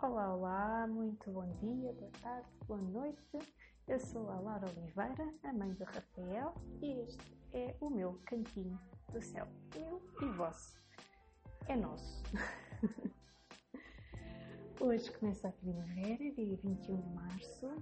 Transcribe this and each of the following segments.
Olá, olá, muito bom dia, boa tarde, boa noite. Eu sou a Laura Oliveira, a mãe do Rafael, e este é o meu cantinho do céu. Meu e vosso. É nosso. Hoje começa a primavera, dia 21 de março,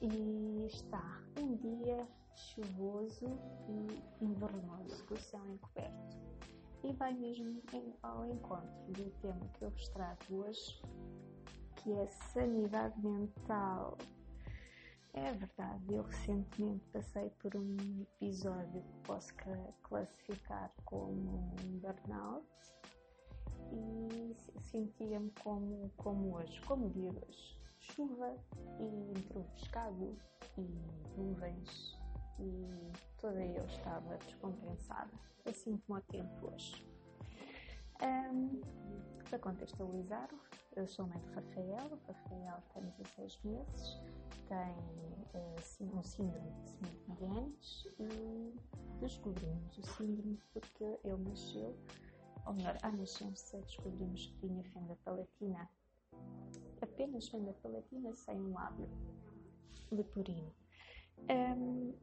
e está um dia chuvoso e invernoso, com o céu encoberto. E vai mesmo ao encontro do tema que eu vos trago hoje, que é sanidade mental. É verdade, eu recentemente passei por um episódio que posso classificar como um burnout e sentia-me como, como hoje, como dia hoje. Chuva e improvisado e nuvens e toda eu estava descompensada, assim como o tempo hoje. Um, para contextualizar, eu sou mãe do Rafael, o Rafael tem 16 meses, tem uh, um síndrome de Smith-Magenis e descobrimos o síndrome porque ele nasceu, ou melhor, à nascença descobrimos que tinha fenda palatina, apenas fenda palatina sem um lábio leporino. Um,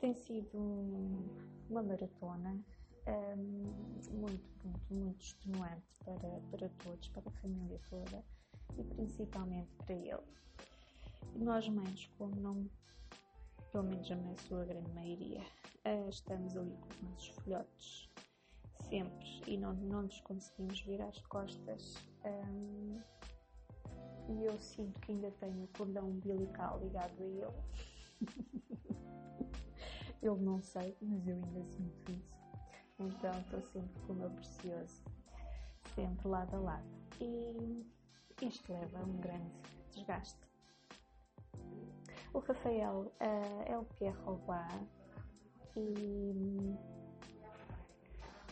tem sido um, uma maratona um, muito, muito, muito extenuante para, para todos, para a família toda e principalmente para ele. E nós mães, como não, pelo menos a sua grande maioria, uh, estamos ali com os nossos filhotes sempre e não, não nos conseguimos ver às costas. Um, e eu sinto que ainda tenho o cordão umbilical ligado a ele. eu não sei, mas eu ainda sinto isso. Então estou sempre com o meu precioso, sempre lado a lado. E isto leva a um grande desgaste. O Rafael uh, é o Pierre Robin e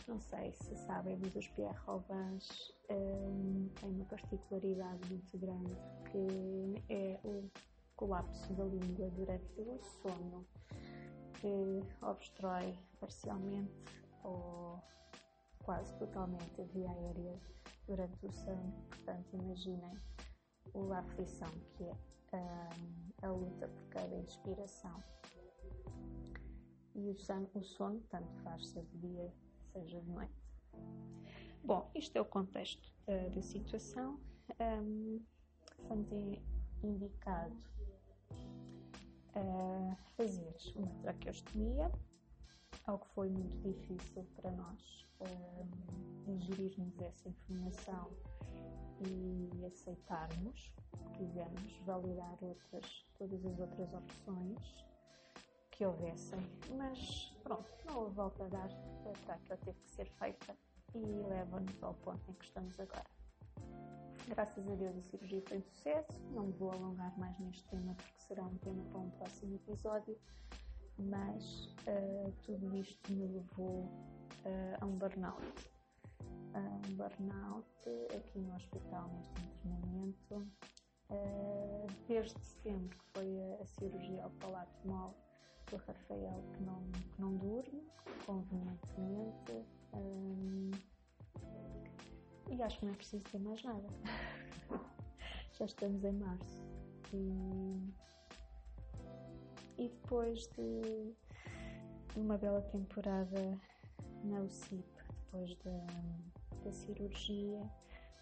não sei se sabem, mas os Pierre Robins um, têm uma particularidade muito grande que é o colapso da língua durante o sono que obstrói parcialmente ou quase totalmente a via aérea durante o sono. Portanto, imaginem a aflição que é um, a luta por cada inspiração. E o sono, o sono tanto faz seja de dia, seja de noite. Bom, isto é o contexto da, da situação. Um, foi indicado uh, fazer uma traqueostomia algo que foi muito difícil para nós um, digerirmos essa informação e aceitarmos, quisemos validar outras, todas as outras opções que houvessem, mas pronto, não houve volta a dar, para que ela teve que ser feita e leva-nos ao ponto em que estamos agora. Graças a Deus a cirurgia foi um sucesso, não me vou alongar mais neste tema porque será um tema para um próximo episódio, mas uh, tudo isto me levou uh, a um burnout. Uh, um burnout aqui no hospital, neste internamento, uh, desde que foi a, a cirurgia ao palato mole do Rafael, que não, que não durmo convenientemente. E acho que não é preciso ter mais nada. Já estamos em março. E e depois de uma bela temporada na UCIP, depois da, da cirurgia,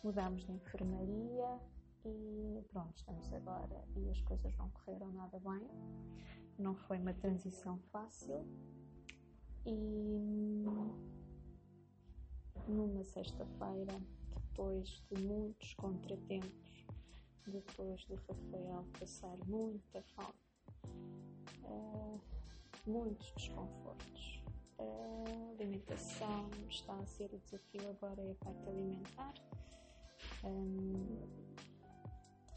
mudámos de enfermaria e pronto, estamos agora e as coisas não correram nada bem. Não foi uma transição fácil e numa sexta-feira, depois de muitos contratempos, depois de Rafael passar muita fome uh, muitos desconfortos. A alimentação está a ser o desafio agora é a parte alimentar. Um,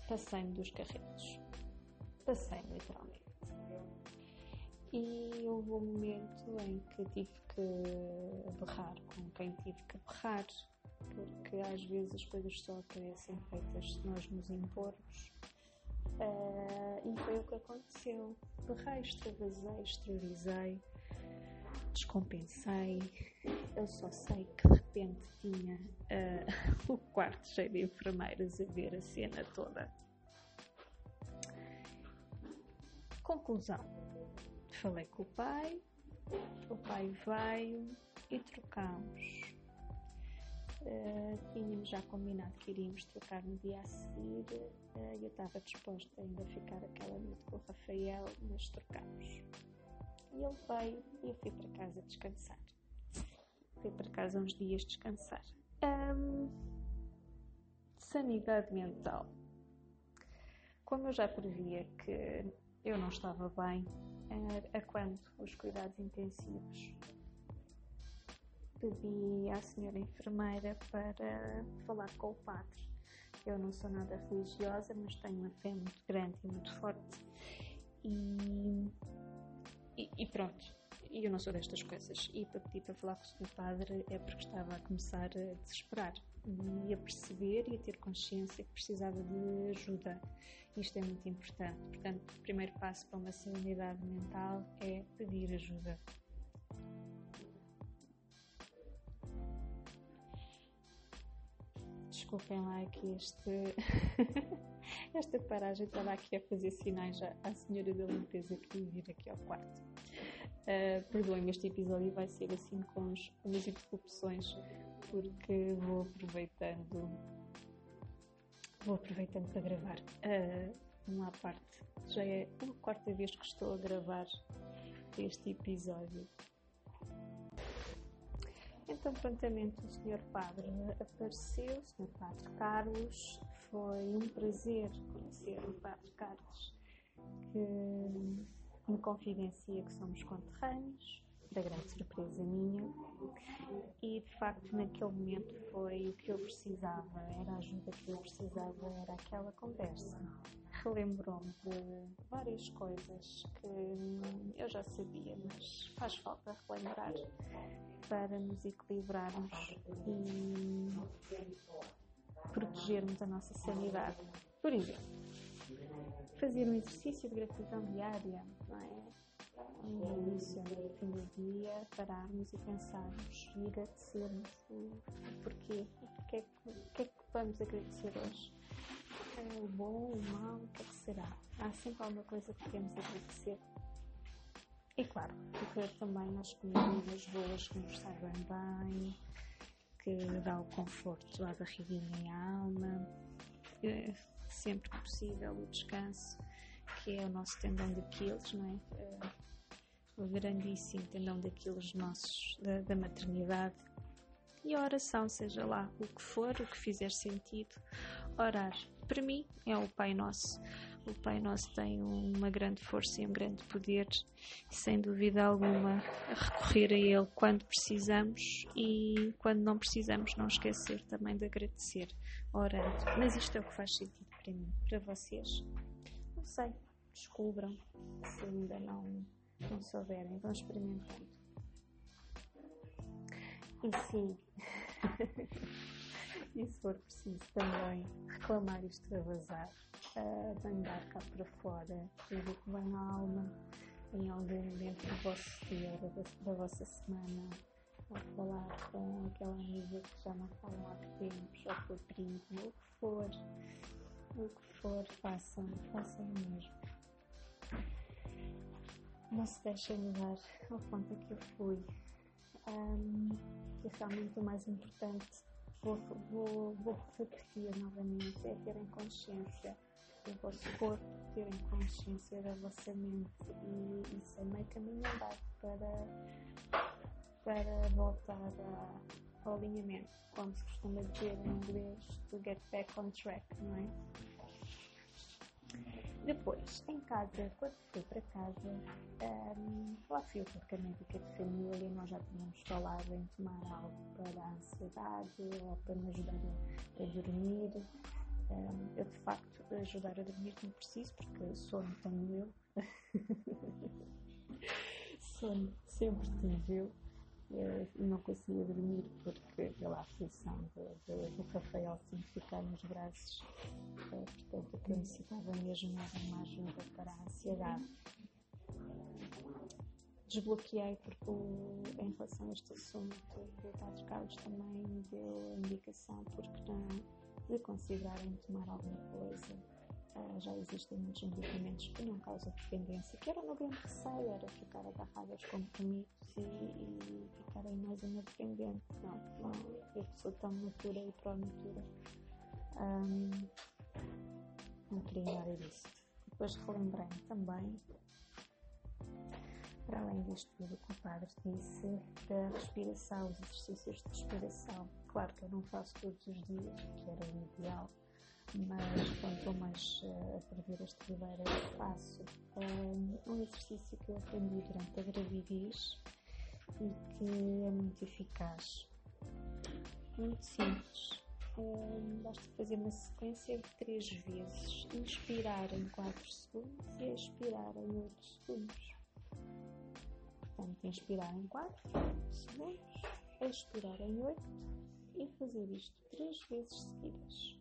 Passei-me dos carretos. Passei literalmente. E houve um momento em que tive que berrar com quem tive que berrar, porque às vezes as coisas só aparecem feitas se nós nos impormos Uh, e foi o que aconteceu. Berrei, extravasei, exteriorizei. descompensei. Eu só sei que de repente tinha uh, o quarto cheio de enfermeiras a ver a cena toda. Conclusão: falei com o pai, o pai veio e trocámos. Tínhamos já combinado que iríamos trocar no dia a seguir. Uh, eu estava disposta ainda a ficar aquela noite com o Rafael, mas trocámos. E ele veio e eu fui para casa descansar. Fui para casa uns dias descansar. Um, sanidade mental. Como eu já previa que eu não estava bem, a, a quando os cuidados intensivos pedi à senhora enfermeira para falar com o padre. Eu não sou nada religiosa, mas tenho uma fé muito grande e muito forte. E, e, e pronto, eu não sou destas coisas. E para pedir para falar com o padre é porque estava a começar a desesperar e a perceber e a ter consciência que precisava de ajuda. Isto é muito importante. Portanto, o primeiro passo para uma serenidade mental é pedir ajuda. Desculpem lá aqui este, esta paragem, estava aqui a fazer sinais à senhora da limpeza que vir aqui ao quarto. Uh, Perdoem-me, este episódio vai ser assim com, as interrupções, porque vou aproveitando vou aproveitando para gravar uh, uma parte. Já é a quarta vez que estou a gravar este episódio então, prontamente, o Sr. Padre apareceu, o Sr. Padre Carlos. Foi um prazer conhecer o Padre Carlos, que me confidencia que somos conterrâneos, da grande surpresa minha. E, de facto, naquele momento foi o que eu precisava, era a ajuda que eu precisava, era aquela conversa relembrou-me de várias coisas que eu já sabia, mas faz falta relembrar para nos equilibrarmos e protegermos a nossa sanidade. Por exemplo, fazer um exercício de gratidão diária, não é? No início, no fim do dia, pararmos e pensarmos e agradecermos o porquê, o que é que, o que, é que vamos agradecer hoje o bom, o mal, o que é que será? Há sempre alguma coisa que queremos agradecer. E claro, recorrer também nas comidas boas que nos sabem bem, que dá o conforto à barriguinha e à alma, que, sempre que possível o descanso, que é o nosso tendão de Aquiles, não é? é o grandíssimo tendão de Aquiles nossos da, da maternidade. E a oração, seja lá o que for, o que fizer sentido, orar para mim é o Pai Nosso. O Pai Nosso tem uma grande força e um grande poder, sem dúvida alguma, a recorrer a Ele quando precisamos e quando não precisamos, não esquecer também de agradecer, orando. Mas isto é o que faz sentido para mim, para vocês. Não sei, descubram se ainda não, não souberem, vão experimentando. E sim. e se for preciso também reclamar isto a vazar, uh, mandar cá para fora tudo que vem na alma em algum momento do vosso dia, da, da vossa semana, ou falar com aquela amiga que já não falam há tempos, ou com o primo, o que for, o que for, façam, façam mesmo. Não se deixem levar ao ponto que eu fui. Um, que realmente o mais importante vou, vou, vou repetir novamente, é terem consciência do vosso corpo, terem consciência da vossa mente e isso é meio caminho andado para, para voltar a, ao alinhamento, como se costuma dizer em inglês, to get back on track, não é? Depois, em casa, quando fui para casa, um, lá fui eu com a médica de família, nós já tínhamos falado em tomar algo para a ansiedade ou para me ajudar a, a dormir. Um, eu, de facto, ajudar a dormir não preciso, porque sono tenho eu. sono sempre tive eu. Uh, não conseguia dormir porque pela aflição do Rafael sempre ficar nos braços. Uh, portanto, o que eu necessitava mesmo era uma ajuda para a ansiedade. desbloqueei porque em relação a este assunto o Padre Carlos também me deu indicação porque não de considerarem tomar alguma coisa. Uh, já existem muitos medicamentos que não causam dependência, que era meu grande receio, era ficar agarrada aos compromissos e, e ficarem mais uma dependente. Não, não, eu sou tão natura e pró-natura. Um, não queria nada disso. Depois relembrei também para além disto que o padre disse, da respiração, os exercícios de respiração. Claro que eu não faço todos os dias, que era o ideal, mas quando estou mais uh, a perder as tribeiras, faço um, um exercício que eu aprendi durante a gravidez e que é muito eficaz. Muito simples. Um, basta fazer uma sequência de três vezes. Inspirar em 4 segundos e expirar em 8 segundos. Portanto, inspirar em 4 segundos, expirar em 8 e fazer isto 3 vezes seguidas.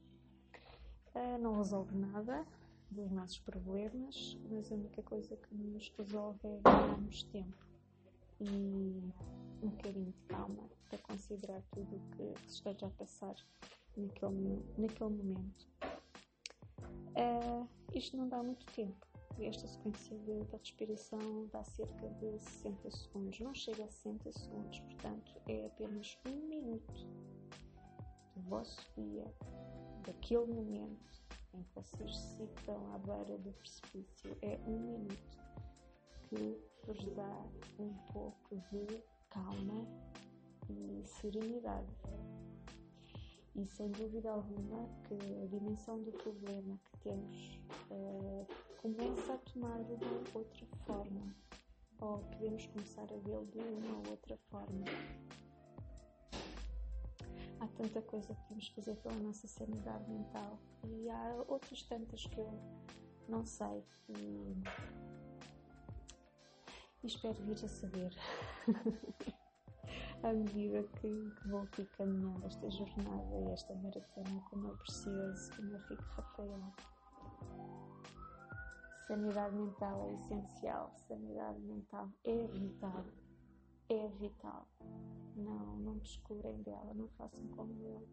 Uh, não resolve nada dos nossos problemas, mas a única coisa que nos resolve é ganharmos tempo e um bocadinho de calma para considerar tudo o que esteja a passar naquele, naquele momento. Uh, isto não dá muito tempo esta sequência de, respiração dá cerca de 60 segundos, não chega a 60 segundos, portanto é apenas um minuto do vosso dia, daquele momento em que vocês se citam à beira do precipício, é um minuto que vos dá um pouco de calma e serenidade. E sem dúvida alguma que a dimensão do problema que temos uh, começa a tomar uma outra forma, ou podemos começar a vê-lo de uma outra forma. Há tanta coisa que podemos fazer pela nossa sanidade mental e há outras tantas que eu não sei e, e espero vir a saber à medida que, que vou aqui caminhando esta jornada e esta maratona como é precioso, como eu fico Rafael. Sanidade mental é essencial, sanidade mental é vital, é vital. Não, não descobrem dela, não façam como eu.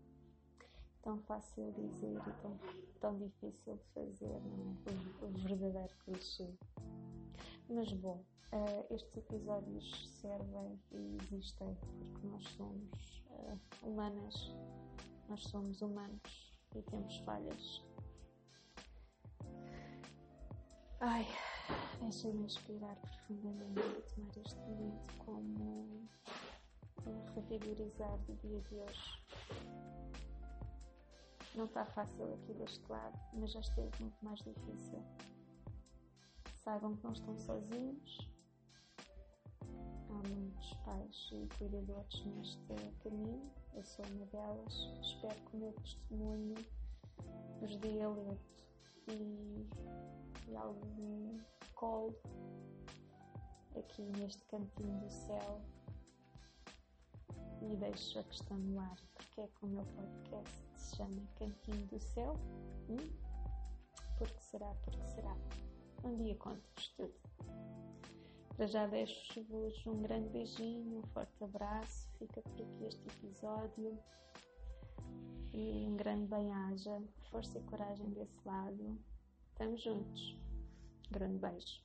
Tão fácil dizer e tão, tão difícil de fazer, não é? O, o verdadeiro clichê. Mas bom, uh, estes episódios servem e existem porque nós somos uh, humanas, nós somos humanos e temos falhas Ai, deixem-me inspirar profundamente e tomar este momento como um revigorizar do dia de hoje. Não está fácil aqui deste lado, mas já esteve muito mais difícil. Saibam que não estão sozinhos. Há muitos pais e cuidadores neste caminho. Eu sou uma delas. Espero que o meu testemunho vos dê alento e e algum colo aqui neste cantinho do céu e deixo a questão no ar, porque é que o meu podcast se chama Cantinho do Céu? Hum? Porque será, porque será? Um dia conto-vos tudo. Para já deixo-vos um grande beijinho, um forte abraço, fica por aqui este episódio e um grande bem-aja, força e coragem desse lado Estamos juntos. Grande beijo.